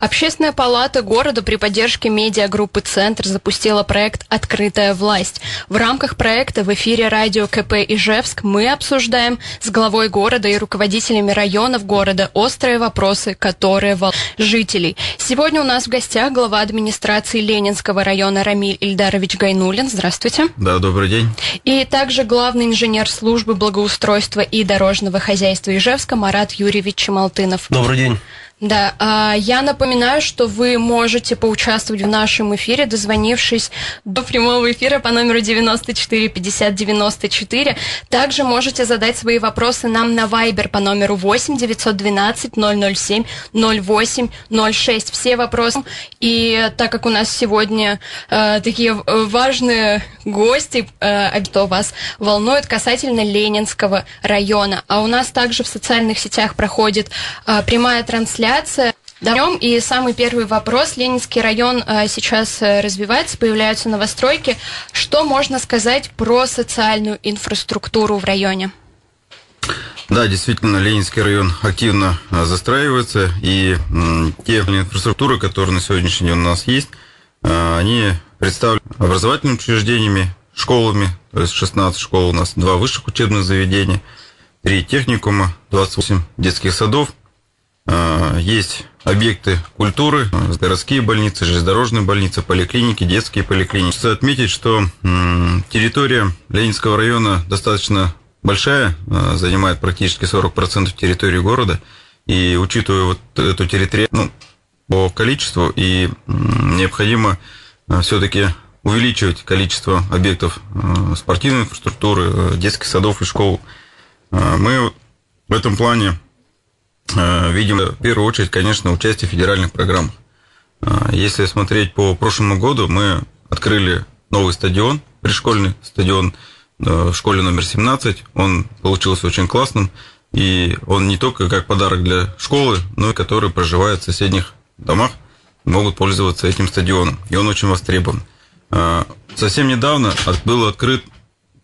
Общественная палата города при поддержке медиагруппы «Центр» запустила проект «Открытая власть». В рамках проекта в эфире радио КП Ижевск мы обсуждаем с главой города и руководителями районов города острые вопросы, которые волнуют жителей. Сегодня у нас в гостях глава администрации Ленинского района Рамиль Ильдарович Гайнулин. Здравствуйте. Да, добрый день. И также главный инженер службы благоустройства и дорожного хозяйства Ижевска Марат Юрьевич Чемалтынов. Добрый день. Да, а, я напоминаю, что вы можете поучаствовать в нашем эфире, дозвонившись до прямого эфира по номеру 94 50 94. Также можете задать свои вопросы нам на Viber по номеру 8 912 007 08 06. Все вопросы. И так как у нас сегодня э, такие важные гости, э, что вас волнует касательно Ленинского района. А у нас также в социальных сетях проходит э, прямая трансляция трансляция. Днем и самый первый вопрос. Ленинский район а, сейчас э, развивается, появляются новостройки. Что можно сказать про социальную инфраструктуру в районе? Да, действительно, Ленинский район активно а, застраивается, и те инфраструктуры, которые на сегодняшний день у нас есть, они представлены образовательными учреждениями, школами, то есть 16 школ у нас, два высших учебных заведения, три техникума, 28 детских садов, есть объекты культуры, городские больницы, железнодорожные больницы, поликлиники, детские поликлиники. Хочется отметить, что территория Ленинского района достаточно большая, а, занимает практически 40% территории города. И учитывая вот эту территорию ну, по количеству, и необходимо а, все-таки увеличивать количество объектов спортивной инфраструктуры, детских садов и школ. Мы в этом плане видим в первую очередь, конечно, участие в федеральных программах. Э, если смотреть по прошлому году, мы открыли новый стадион, пришкольный стадион э, в школе номер 17. Он получился очень классным. И он не только как подарок для школы, но и которые проживают в соседних домах, могут пользоваться этим стадионом. И он очень востребован. Совсем недавно был открыт,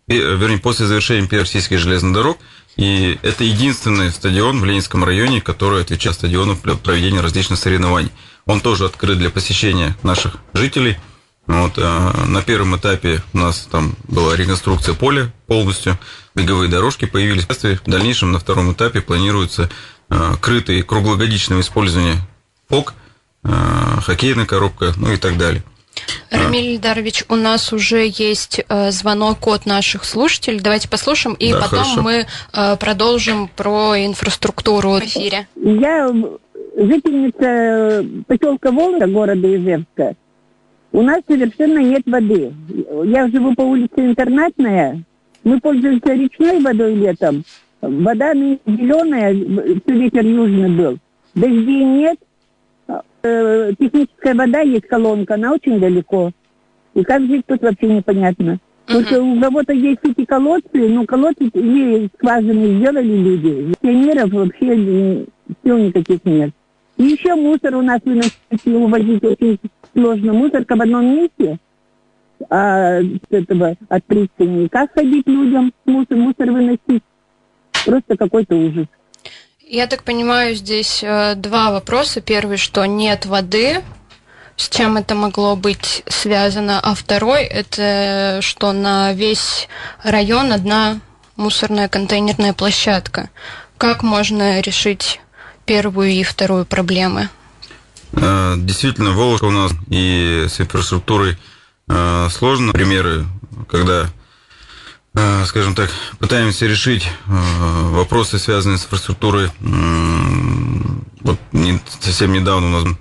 вернее, после завершения первых российских железных дорог – и это единственный стадион в Ленинском районе, который отвечает стадиону для проведения различных соревнований. Он тоже открыт для посещения наших жителей. Вот, э, на первом этапе у нас там была реконструкция поля полностью, беговые дорожки появились. В дальнейшем на втором этапе планируется э, крытый круглогодичное использование ФОК, э, хоккейная коробка, ну и так далее. Рамиль Ильдарович, у нас уже есть э, звонок от наших слушателей. Давайте послушаем, и да, потом хорошо. мы э, продолжим про инфраструктуру в эфире. Я жительница поселка Волга, города Ижевска. У нас совершенно нет воды. Я живу по улице Интернатная. Мы пользуемся речной водой летом. Вода зеленая, все ветер южный был. Дождей нет, Э, техническая вода есть колонка, она очень далеко. И как жить тут вообще непонятно. Потому что у кого-то есть эти колодцы, но колодцы или скважины сделали люди. Пионеров вообще сил никаких нет. И еще мусор у нас выносить увозить очень сложно. Мусорка в одном месте а, с этого, от пристани. Как ходить людям мусор, мусор выносить? Просто какой-то ужас. Я так понимаю, здесь э, два вопроса. Первый, что нет воды, с чем это могло быть связано, а второй, это что на весь район одна мусорная контейнерная площадка. Как можно решить первую и вторую проблемы? Э, действительно, Волжка у нас и с инфраструктурой э, сложно. Примеры, когда Э, скажем так, пытаемся решить э, вопросы, связанные с инфраструктурой. Вот совсем недавно у нас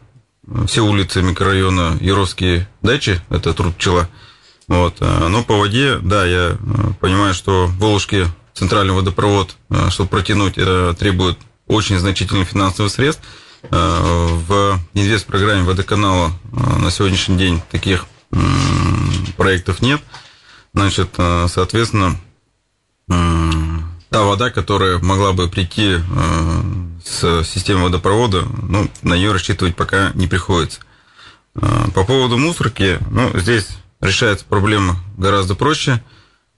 все улицы микрорайона Яровские дачи, это труд пчела. Вот. Э, но по воде, да, я понимаю, что в Волжске центральный водопровод, чтобы протянуть, требует очень значительных финансовых средств. В инвест-программе водоканала на сегодняшний день таких проектов нет. Значит, э, соответственно, та вода, которая могла бы прийти э, с системы водопровода, ну, на нее рассчитывать пока не приходится. Э, по поводу мусорки, ну, здесь решается проблема гораздо проще.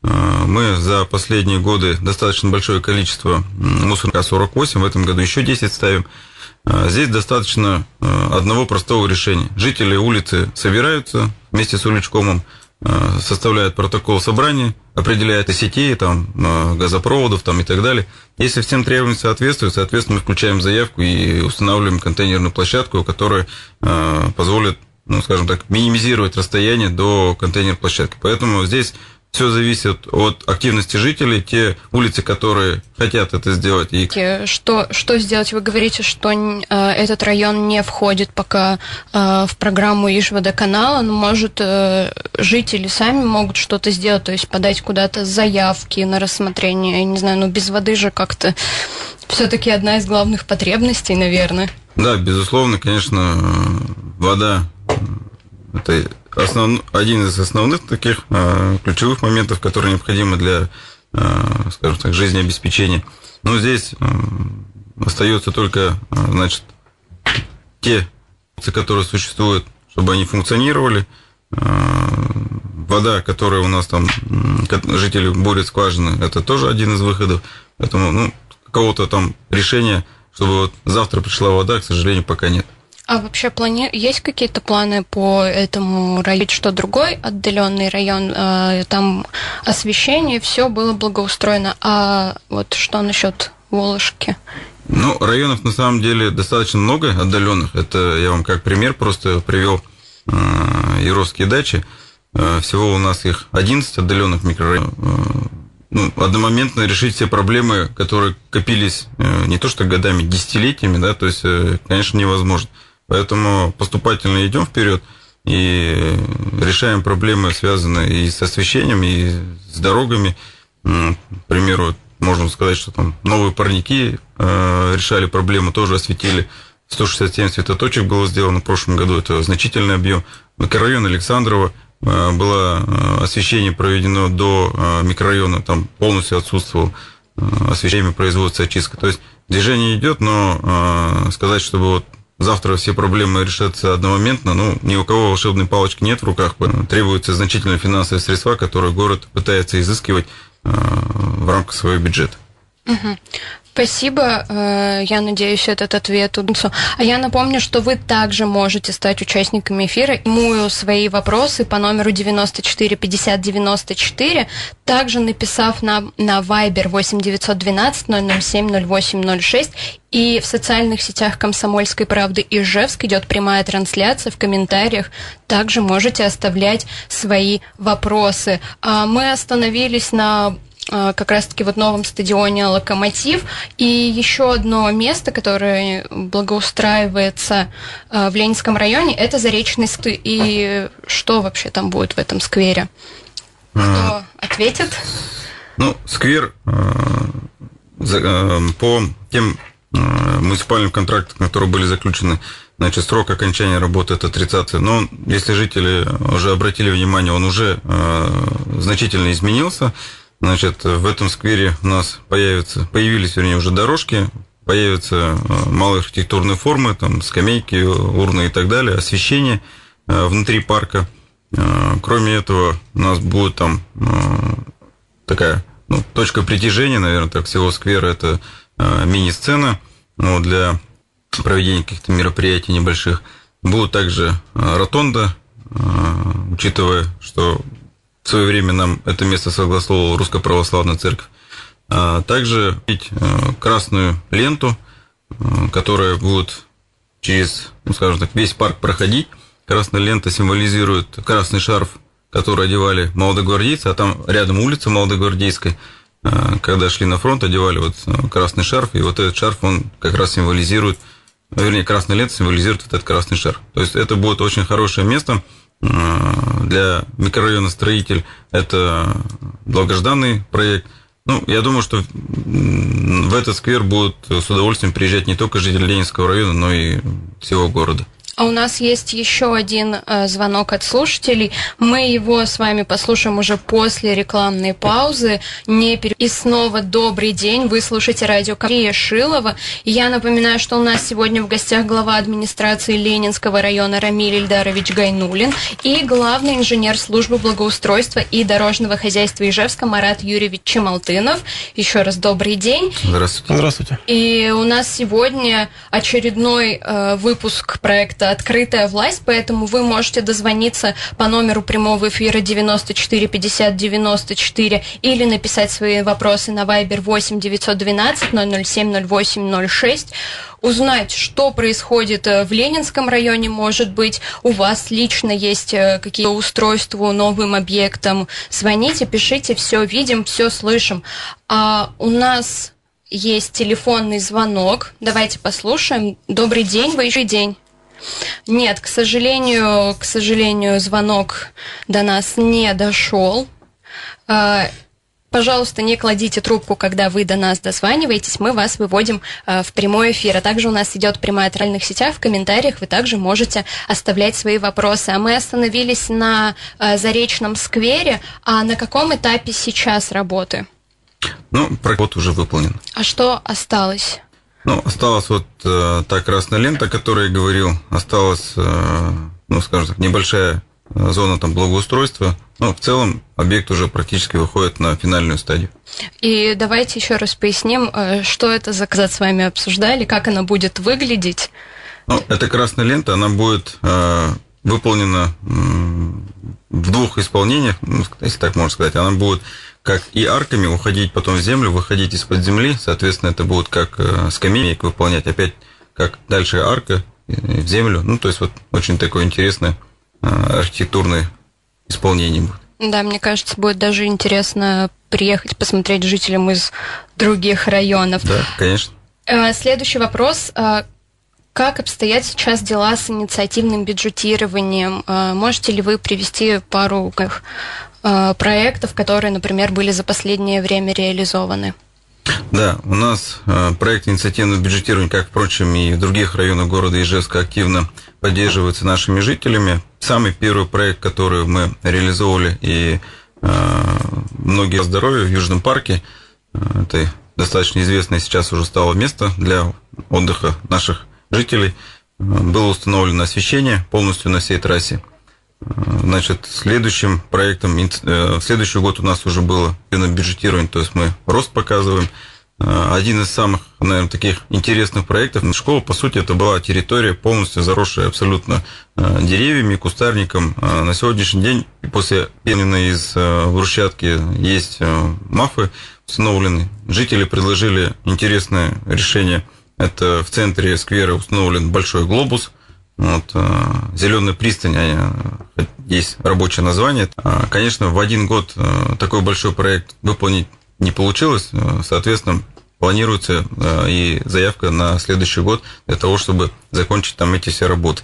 Мы за последние годы достаточно большое количество мусорка 48, в этом году еще 10 ставим. Здесь достаточно одного простого решения. Жители улицы собираются вместе с уличкомом, составляют протокол собрания, определяют и сетей, там, газопроводов там, и так далее. Если всем требованиям соответствует, соответственно, мы включаем заявку и устанавливаем контейнерную площадку, которая позволит ну, скажем так, минимизировать расстояние до контейнер-площадки. Поэтому здесь все зависит от активности жителей, те улицы, которые хотят это сделать. И... Что, что сделать? Вы говорите, что э, этот район не входит пока э, в программу Ижводоканала, но, может, э, жители сами могут что-то сделать, то есть подать куда-то заявки на рассмотрение, я не знаю, ну без воды же как-то все-таки одна из главных потребностей, наверное. Да, безусловно, конечно, вода это основ, один из основных таких э, ключевых моментов, которые необходимы для, э, скажем так, жизнеобеспечения. Но здесь э, остается только, э, значит, те, которые существуют, чтобы они функционировали. Э, вода, которая у нас там, жители борют скважины, это тоже один из выходов. Поэтому, ну, какого-то там решения, чтобы вот завтра пришла вода, к сожалению, пока нет. А вообще плани... есть какие-то планы по этому району, что другой отдаленный район, э, там освещение, все было благоустроено, а вот что насчет Волошки? Ну, районов на самом деле достаточно много отдаленных. Это я вам как пример просто привел э, Яровские дачи. Э, всего у нас их 11 отдаленных микрорайонов. Э, ну, одномоментно решить все проблемы, которые копились э, не то что годами, десятилетиями, да, то есть, э, конечно, невозможно. Поэтому поступательно идем вперед и решаем проблемы, связанные и с освещением, и с дорогами. К примеру, можно сказать, что там новые парники э, решали проблему, тоже осветили. 167 светоточек было сделано в прошлом году, это значительный объем. Микрорайон Александрова э, было э, освещение проведено до микрорайона, там полностью отсутствовал освещение производства очистка. То есть движение идет, но сказать, чтобы вот завтра все проблемы решатся одномоментно. Ну, ни у кого волшебной палочки нет в руках. Требуются значительные финансовые средства, которые город пытается изыскивать э, в рамках своего бюджета. Угу. Спасибо. Э, я надеюсь, этот ответ удался. А я напомню, что вы также можете стать участниками эфира. Ему свои вопросы по номеру 94 50 94, также написав на, на Viber 8 912 007 0806 и в социальных сетях Комсомольской правды Ижевск идет прямая трансляция. В комментариях также можете оставлять свои вопросы. А мы остановились на как раз-таки вот новом стадионе «Локомотив». И еще одно место, которое благоустраивается а, в Ленинском районе, это Заречный сквер. И что вообще там будет в этом сквере? Кто а, ответит? Ну, сквер по тем муниципальным контрактам, которые были заключены, значит, срок окончания работы это 30 Но если жители уже обратили внимание, он уже значительно изменился. Значит, в этом сквере у нас появятся, появились, вернее, уже дорожки, появятся э, малые архитектурные формы, там скамейки, урны и так далее, освещение э, внутри парка. Э, кроме этого, у нас будет там такая ну, точка притяжения, наверное, так всего сквера, это мини-сцена ну, для проведения каких-то мероприятий небольших. Будут также ротонда, учитывая, что в свое время нам это место согласовывала Русская Православная Церковь. А также э, красную ленту, э, которая будет через, ну, скажем так, весь парк проходить. Красная лента символизирует красный шарф, который одевали молодогвардейцы, а там рядом улица Молодогвардейская. Э, когда шли на фронт, одевали вот красный шарф, и вот этот шарф, он как раз символизирует, вернее, красная лента символизирует этот красный шарф. То есть это будет очень хорошее место – для микрорайона строитель это долгожданный проект. Ну, я думаю, что в этот сквер будут с удовольствием приезжать не только жители Ленинского района, но и всего города. А у нас есть еще один э, звонок от слушателей. Мы его с вами послушаем уже после рекламной паузы. Не пер... И снова добрый день. Вы слушаете радио Мария Шилова. И я напоминаю, что у нас сегодня в гостях глава администрации Ленинского района Рамиль Ильдарович Гайнулин и главный инженер службы благоустройства и дорожного хозяйства Ижевска Марат Юрьевич Чемалтынов. Еще раз добрый день. Здравствуйте. Здравствуйте. И у нас сегодня очередной э, выпуск проекта «Открытая власть», поэтому вы можете дозвониться по номеру прямого эфира 94 50 94 или написать свои вопросы на Viber 8 912 007 08 06 узнать, что происходит э, в Ленинском районе, может быть, у вас лично есть э, какие-то устройства новым объектам. Звоните, пишите, все видим, все слышим. А у нас есть телефонный звонок. Давайте послушаем. Добрый день, вы еще день. Нет, к сожалению, к сожалению, звонок до нас не дошел. А, пожалуйста, не кладите трубку, когда вы до нас дозваниваетесь, мы вас выводим э, в прямой эфир. А также у нас идет прямая реальных сетях, в комментариях вы также можете оставлять свои вопросы. А мы остановились на э, Заречном сквере. А на каком этапе сейчас работы? Ну, проход уже выполнен. А что осталось? Ну, осталась вот э, та красная лента, о которой я говорил. Осталась, э, ну, скажем так, небольшая э, зона там благоустройства. Но в целом объект уже практически выходит на финальную стадию. И давайте еще раз поясним, э, что это за казат с вами обсуждали, как она будет выглядеть. Ну, эта красная лента, она будет э, выполнена в двух исполнениях, ну, если так можно сказать. Она будет как и арками уходить потом в землю, выходить из-под земли. Соответственно, это будет как э, скамейник выполнять. Опять как дальше арка э, в землю. Ну, то есть вот очень такое интересное э, архитектурное исполнение будет. Да, мне кажется, будет даже интересно приехать посмотреть жителям из других районов. Да, конечно. Следующий вопрос. Как обстоят сейчас дела с инициативным бюджетированием? Можете ли вы привести пару Э, проектов, которые, например, были за последнее время реализованы? Да, у нас э, проект инициативного бюджетирования, как, впрочем, и в других районах города Ижевска активно поддерживается нашими жителями. Самый первый проект, который мы реализовывали, и э, многие здоровья в Южном парке, это достаточно известное сейчас уже стало место для отдыха наших жителей, было установлено освещение полностью на всей трассе. Значит, следующим проектом, э, в следующий год у нас уже было бюджетирование, то есть мы рост показываем. Э, один из самых, наверное, таких интересных проектов. Школа, по сути, это была территория полностью заросшая абсолютно э, деревьями, кустарником. На сегодняшний день, после перемены из брусчатки, есть мафы установлены. Жители предложили интересное решение. Это в центре сквера установлен большой глобус – вот, э, Зеленая пристань, э, есть рабочее название. А, конечно, в один год э, такой большой проект выполнить не получилось, соответственно, планируется и заявка на следующий год для того, чтобы закончить там эти все работы.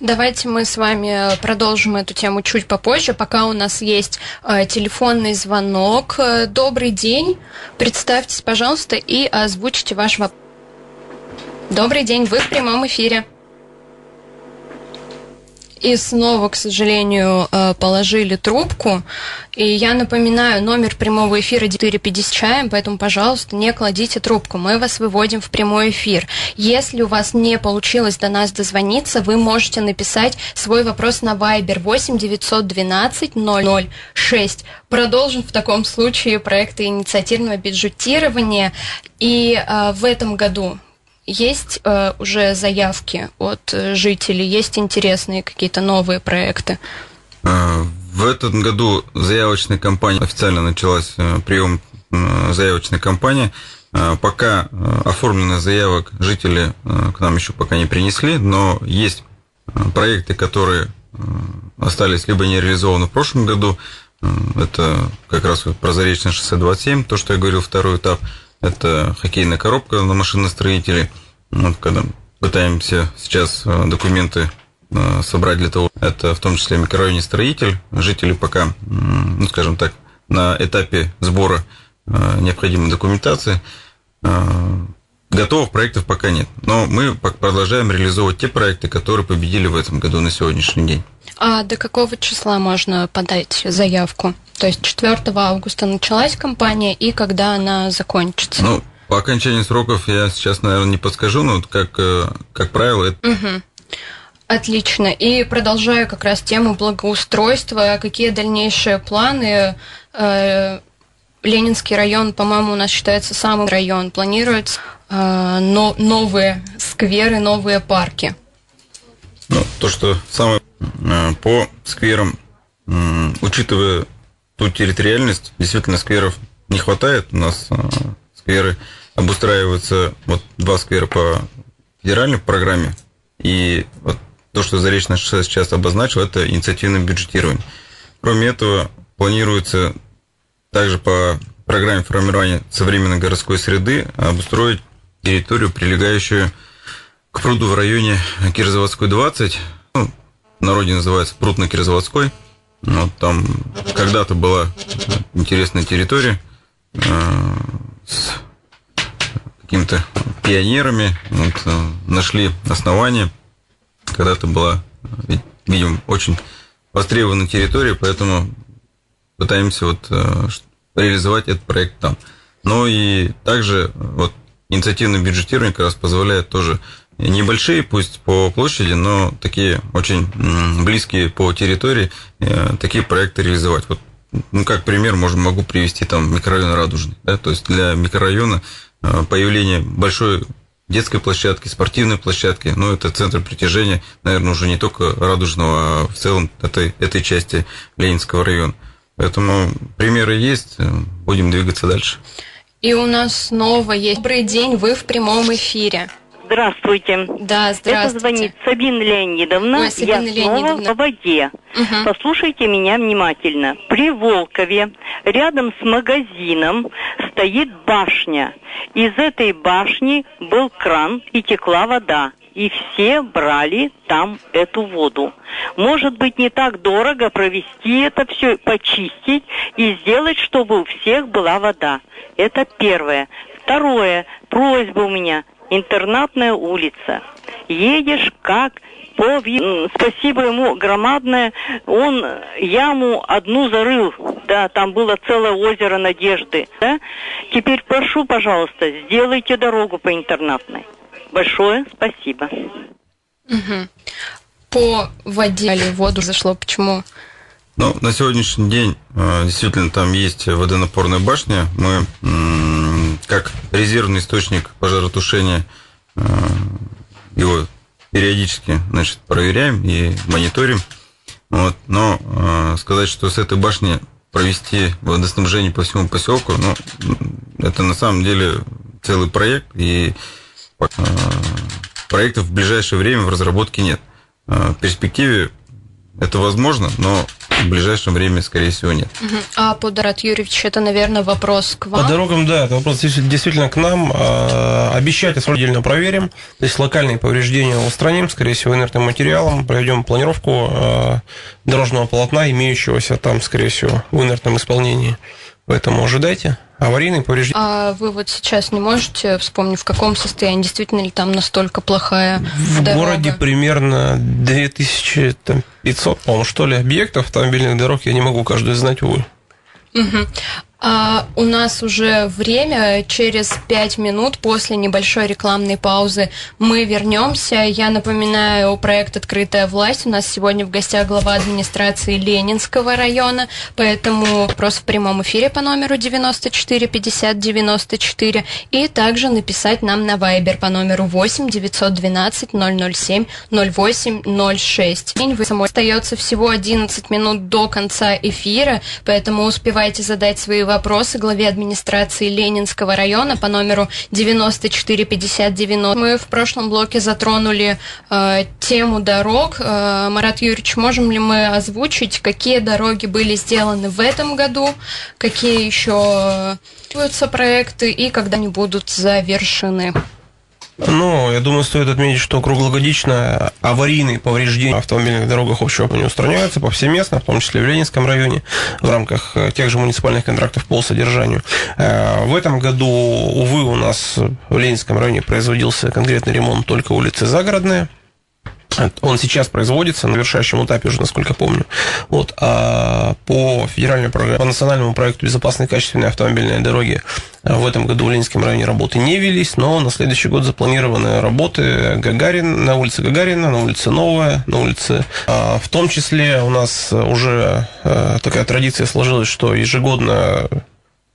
Давайте мы с вами продолжим эту тему чуть попозже, пока у нас есть телефонный звонок. Добрый день, представьтесь, пожалуйста, и озвучите ваш вопрос. Добрый день, вы в прямом эфире. И снова, к сожалению, э, положили трубку. И я напоминаю, номер прямого эфира 450 чаем, поэтому, пожалуйста, не кладите трубку. Мы вас выводим в прямой эфир. Если у вас не получилось до нас дозвониться, вы можете написать свой вопрос на Viber 8 912 006. Продолжим в таком случае проекты инициативного бюджетирования. И э, в этом году есть э, уже заявки от э, жителей, есть интересные какие-то новые проекты? Э, в этом году заявочная кампания официально началась, э, прием заявочной кампании. Пока оформлено заявок жители к нам еще пока не принесли, но есть проекты, которые остались либо не реализованы в прошлом году. Это как раз вот Прозаречное шоссе 27, то, что я говорил, второй этап – это хоккейная коробка на машиностроителей. Вот, когда пытаемся сейчас э, документы э, собрать для того, это в том числе микрорайоне строитель, жители пока, ну, скажем так, на этапе сбора э, необходимой документации. Готовых проектов пока нет. Но мы продолжаем реализовывать те проекты, которые победили в этом году на сегодняшний день. А до какого числа можно подать заявку? То есть 4 августа началась кампания, и когда она закончится? Ну, по окончании сроков я сейчас, наверное, не подскажу, но как, э, как правило, это... Угу. Отлично. И продолжаю как раз тему благоустройства. Какие дальнейшие планы? Э, Ленинский район, по-моему, у нас считается самым район. Планируется но, новые скверы, новые парки. Ну, то, что самое по скверам, учитывая ту территориальность, действительно скверов не хватает. У нас скверы обустраиваются, вот два сквера по федеральной программе, и вот то, что Заречная шоссе сейчас обозначил, это инициативное бюджетирование. Кроме этого, планируется также по программе формирования современной городской среды обустроить территорию, прилегающую к пруду в районе Кирзаводской 20, ну, в народе называется пруд на Кирзаводской. Вот там когда-то была интересная территория э, с какими-то пионерами, вот, э, нашли основание. Когда-то была, видимо, очень востребованная территория, поэтому пытаемся вот э, реализовать этот проект там. Ну и также вот инициативное бюджетирование как раз позволяет тоже небольшие, пусть по площади, но такие очень близкие по территории, э, такие проекты реализовать. Вот ну, как пример, можно, могу привести там микрорайон Радужный. Да? То есть для микрорайона Э, появление большой детской площадки, спортивной площадки, ну, это центр притяжения, наверное, уже не только Радужного, а в целом этой, этой части Ленинского района. Поэтому примеры есть, э, будем двигаться дальше. И у нас снова есть. Добрый день, вы в прямом эфире. Здравствуйте. Да, здравствуйте. Это звонит Сабина Леонидовна. Ой, Сабина Я Леонидовна. снова в воде. Угу. Послушайте меня внимательно. При Волкове, рядом с магазином, стоит башня. Из этой башни был кран и текла вода. И все брали там эту воду. Может быть, не так дорого провести это все, почистить и сделать, чтобы у всех была вода. Это первое. Второе, просьба у меня интернатная улица. Едешь как по спасибо ему громадное, он яму одну зарыл, да, там было целое озеро надежды, да. Теперь прошу, пожалуйста, сделайте дорогу по интернатной. Большое спасибо. Угу. По воде или воду зашло, почему? Ну, на сегодняшний день э, действительно там есть водонапорная башня. Мы как резервный источник пожаротушения э, его периодически значит, проверяем и мониторим. Вот. Но э, сказать, что с этой башни провести водоснабжение по всему поселку, ну, это на самом деле целый проект, и проектов в ближайшее время в разработке нет. Э, в перспективе это возможно, но в ближайшем времени, скорее всего, нет. А по Дарат Юрьевич, это, наверное, вопрос к вам? По дорогам, да, это вопрос действительно к нам. А, обещать отдельно проверим. То есть локальные повреждения устраним, скорее всего, инертным материалом. Проведем планировку дорожного полотна, имеющегося там, скорее всего, в инертном исполнении. Поэтому ожидайте. Аварийные повреждения. А вы вот сейчас не можете вспомнить, в каком состоянии, действительно ли там настолько плохая В дорога? городе примерно 2500, по-моему, что ли, объектов автомобильных дорог. Я не могу каждую знать, увы. Угу. А у нас уже время. Через пять минут после небольшой рекламной паузы мы вернемся. Я напоминаю проект «Открытая власть». У нас сегодня в гостях глава администрации Ленинского района, поэтому вопрос в прямом эфире по номеру 94 50 94 и также написать нам на Viber по номеру 8 912 007 08 06. День вы самой остается всего 11 минут до конца эфира, поэтому успевайте задать свои вопросы вопросы главе администрации Ленинского района по номеру 945090. Мы в прошлом блоке затронули э, тему дорог. Э, Марат Юрьевич, можем ли мы озвучить, какие дороги были сделаны в этом году, какие еще э, проекты и когда они будут завершены? Ну, я думаю, стоит отметить, что круглогодично аварийные повреждения автомобильных дорогах общего не устраняются повсеместно, в том числе в Ленинском районе, в рамках э, тех же муниципальных контрактов по содержанию. Э, в этом году, увы, у нас в Ленинском районе производился конкретный ремонт только улицы Загородная, он сейчас производится на завершающем этапе уже, насколько помню. Вот. А по федеральной программе, по национальному проекту безопасной качественной автомобильной дороги в этом году в Ленинском районе работы не велись, но на следующий год запланированы работы Гагарин, на улице Гагарина, на улице Новая, на улице... А в том числе у нас уже э, такая традиция сложилась, что ежегодно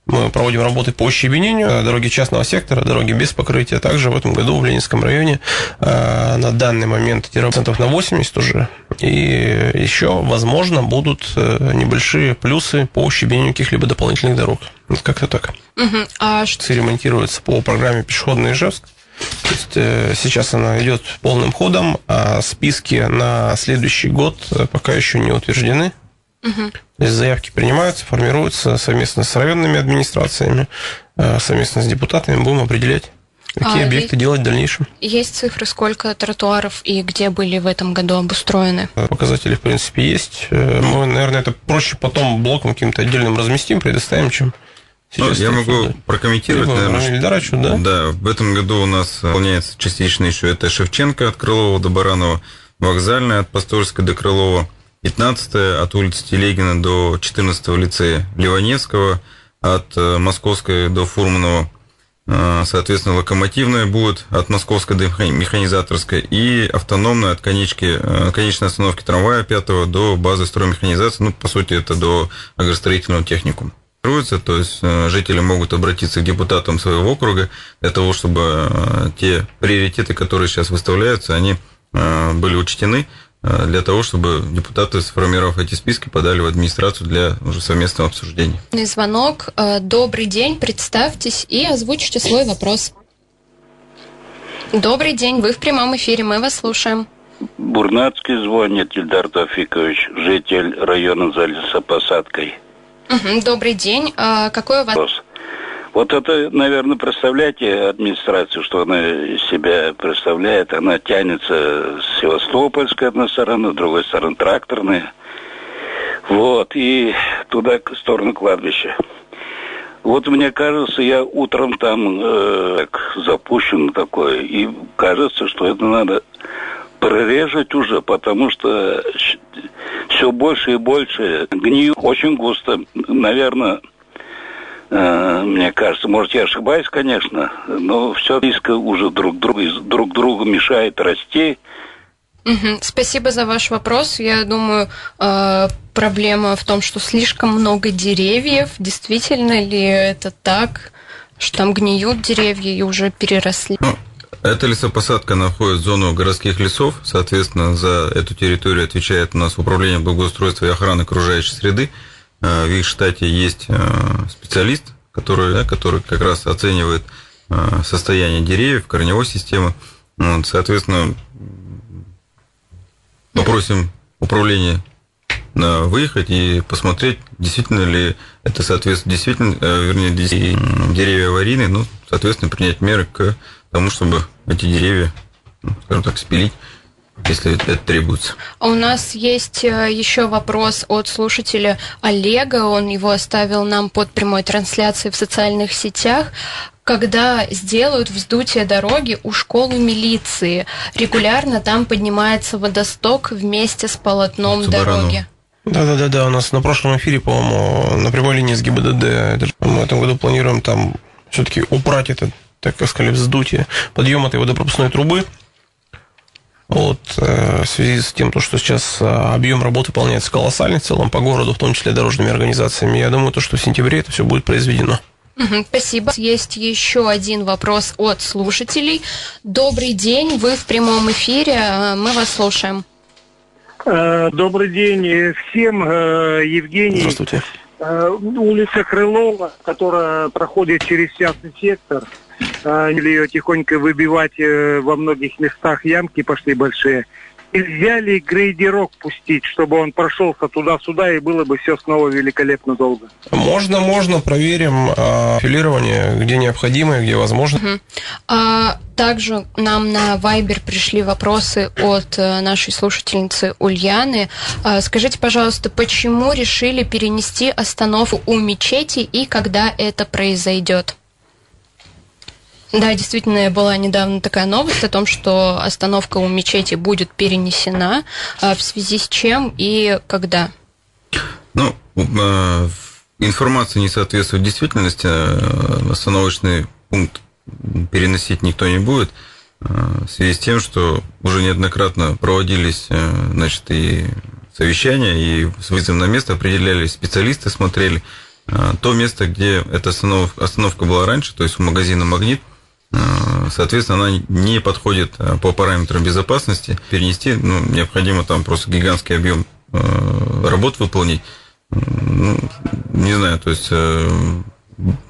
мы проводим работы по ощебенению дороги частного сектора, дороги без покрытия. Также в этом году в Ленинском районе э, на данный момент процентов на 80 уже. И еще, возможно, будут э, небольшие плюсы по ощебенению каких-либо дополнительных дорог. Вот как-то так. Угу. А что... Ремонтируется по программе «Пешеходный Ижевск». То есть э, сейчас она идет полным ходом, а списки на следующий год пока еще не утверждены. Угу. То есть заявки принимаются, формируются совместно с районными администрациями, э, совместно с депутатами будем определять. Какие а объекты есть, делать в дальнейшем? Есть цифры, сколько тротуаров и где были в этом году обустроены? Э, показатели, в принципе, есть. Э, мы, наверное, это проще потом блоком каким-то отдельным разместим, предоставим, чем Сейчас ну, я могу да. прокомментировать, Либо наверное. Ильдарычу, да? Да, в этом году у нас выполняется частично еще это Шевченко от Крылова до Баранова, Вокзальная от Пасторской до Крылова, 15 от улицы Телегина до 14 лицея Ливаневского, от э, Московской до Фурманова, э, соответственно, локомотивная будет от Московской до Механизаторской и автономная от конечки, э, конечной остановки трамвая 5 до базы строймеханизации, ну, по сути, это до агростроительного техникума. То есть жители могут обратиться к депутатам своего округа для того, чтобы те приоритеты, которые сейчас выставляются, они были учтены для того, чтобы депутаты, сформировав эти списки, подали в администрацию для уже совместного обсуждения. Звонок. Э, добрый день, представьтесь и озвучите свой вопрос. Добрый день, вы в прямом эфире, мы вас слушаем. Бурнацкий звонит Ильдар Тафикович, житель района за лесопосадкой. Угу, добрый день. А какой у вас... Вопрос. Вот это, наверное, представляете администрацию, что она себя представляет. Она тянется с Севастопольской одной стороны, с другой стороны тракторная. Вот, и туда, в сторону кладбища. Вот мне кажется, я утром там э, запущен такое, и кажется, что это надо прорежать уже, потому что все больше и больше гнию очень густо. Наверное, мне кажется, может, я ошибаюсь, конечно, но все близко уже друг другу, друг другу мешает расти. Угу. Спасибо за ваш вопрос. Я думаю, э, проблема в том, что слишком много деревьев. Действительно ли это так, что там гниют деревья и уже переросли? Ну, эта лесопосадка находит зону городских лесов. Соответственно, за эту территорию отвечает у нас Управление благоустройства и охраны окружающей среды. Э, в их штате есть э, специалист, который, да, который как раз оценивает э, состояние деревьев, корневой системы. Вот, соответственно, попросим управление выехать и посмотреть, действительно ли это соответствует, действительно, вернее, деревья аварийные, ну, соответственно, принять меры к тому, чтобы эти деревья, ну, скажем так, спилить если это требуется. А у нас есть э, еще вопрос от слушателя Олега. Он его оставил нам под прямой трансляцией в социальных сетях когда сделают вздутие дороги у школы милиции. Регулярно там поднимается водосток вместе с полотном вот дороги. Да-да-да, у нас на прошлом эфире, по-моему, на прямой линии с ГИБДД, мы в этом году планируем там все-таки убрать это, так как сказали, вздутие, подъем этой водопропускной трубы, вот, э, в связи с тем, что сейчас э, объем работы выполняется колоссальный в целом по городу, в том числе дорожными организациями, я думаю, то, что в сентябре это все будет произведено. Спасибо. Есть еще один вопрос от слушателей. Добрый день, вы в прямом эфире, э, мы вас слушаем. Добрый день всем, Евгений. Здравствуйте. Улица Крылова, которая проходит через частный сектор, начали ее тихонько выбивать э, во многих местах ямки пошли большие. нельзя ли грейдерок пустить, чтобы он прошелся туда-сюда и было бы все снова великолепно долго? Можно, можно, проверим э, филирование, где необходимо и где возможно. Угу. А, также нам на Viber пришли вопросы от э, нашей слушательницы Ульяны. А, скажите, пожалуйста, почему решили перенести остановку у мечети и когда это произойдет? Да, действительно, была недавно такая новость о том, что остановка у мечети будет перенесена, а в связи с чем и когда? Ну, э, информация не соответствует действительности, э, остановочный пункт переносить никто не будет, в связи с тем, что уже неоднократно проводились значит, и совещания, и с вызовом на место определялись специалисты, смотрели. То место, где эта остановка, была раньше, то есть у магазина «Магнит», соответственно, она не подходит э, по параметрам безопасности. Перенести ну, необходимо там просто гигантский объем э, работ выполнить. Ну, не знаю, то есть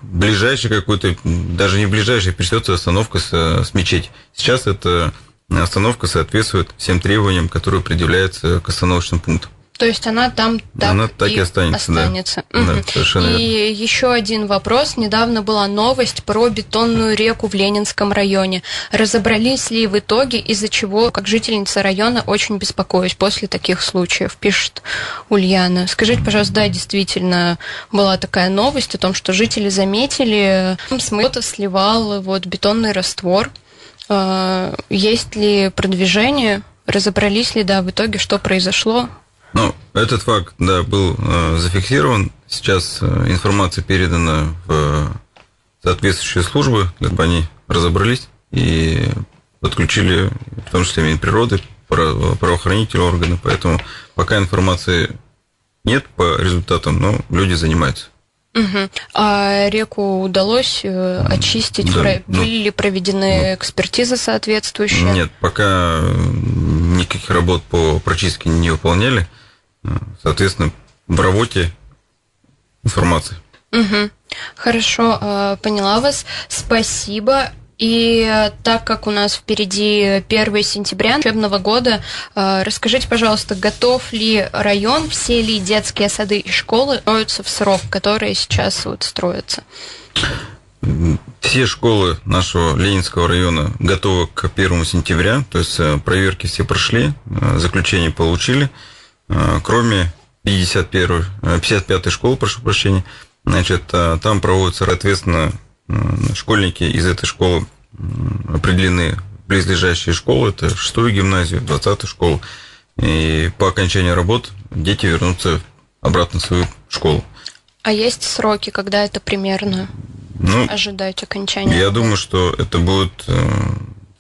ближайший какой-то, даже не ближайший, пришлется остановка с, с мечеть. Сейчас эта остановка соответствует всем требованиям, которые предъявляются к остановочным пунктам. То есть она там так, она так и, и останется. останется. Да. Угу. Да, совершенно и верно. еще один вопрос. Недавно была новость про бетонную реку в Ленинском районе. Разобрались ли в итоге, из-за чего, как жительница района, очень беспокоюсь после таких случаев, пишет Ульяна. Скажите, пожалуйста, да, действительно была такая новость о том, что жители заметили, кто-то сливал вот бетонный раствор. А, есть ли продвижение? Разобрались ли, да, в итоге, что произошло? Ну, этот факт, да, был э, зафиксирован. Сейчас э, информация передана в соответствующие службы, чтобы они разобрались и подключили, в том числе Минприроды, правоохранительные органы. Поэтому пока информации нет по результатам, но люди занимаются. Угу. А реку удалось э, очистить? Да, Про... ну, Были ли проведены ну, экспертизы соответствующие? Нет, пока никаких работ по прочистке не выполняли. Соответственно, в работе информации. Угу. Хорошо, э, поняла вас. Спасибо. И так как у нас впереди 1 сентября учебного года, э, расскажите, пожалуйста, готов ли район, все ли детские сады и школы строятся в срок, которые сейчас вот строятся? Все школы нашего Ленинского района готовы к 1 сентября, то есть э, проверки все прошли, заключение получили. А, кроме 51, 55-й школы, прошу прощения, значит, а, там проводятся, соответственно, школьники из этой школы определены близлежащие школы, это 6 гимназию, 20 школу. И по окончании работ дети вернутся обратно в свою школу. А есть сроки, когда это примерно ну, ожидать окончания? Я думаю, что это будет, э,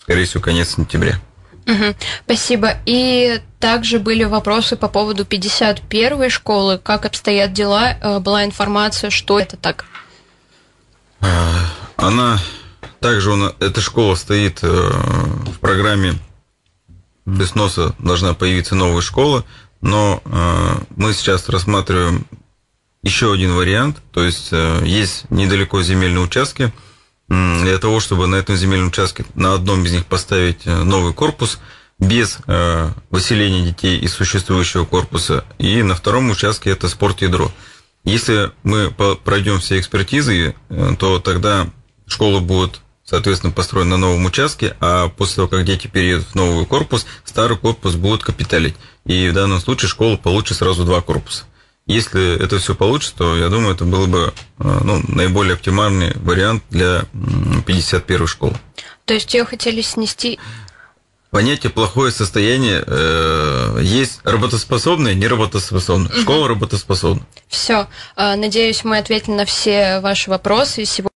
скорее всего, конец сентября. Угу, спасибо. И также были вопросы по поводу 51-й школы. Как обстоят дела? Э, была информация, что это так? А, она также, она, эта школа стоит э, в программе без носа должна появиться новая школа, но э, мы сейчас рассматриваем еще один вариант, то есть есть недалеко земельные участки, для того, чтобы на этом земельном участке на одном из них поставить э, новый корпус без э, выселения детей из существующего корпуса, и на втором участке это спорт-ядро. Если мы пройдем все экспертизы, э, то тогда школа будет, соответственно, построена на новом участке, а после того, как дети переедут в новый корпус, старый корпус будет капиталить. И в данном случае школа получит сразу два корпуса. Если это все получится, то я думаю, это был бы э, ну, наиболее оптимальный вариант для 51 школы. То есть ее хотели снести понятие плохое состояние э, есть работоспособное, неработоспособное. Школа работоспособна. Все. Э, надеюсь, мы ответили на все ваши вопросы. Сегодня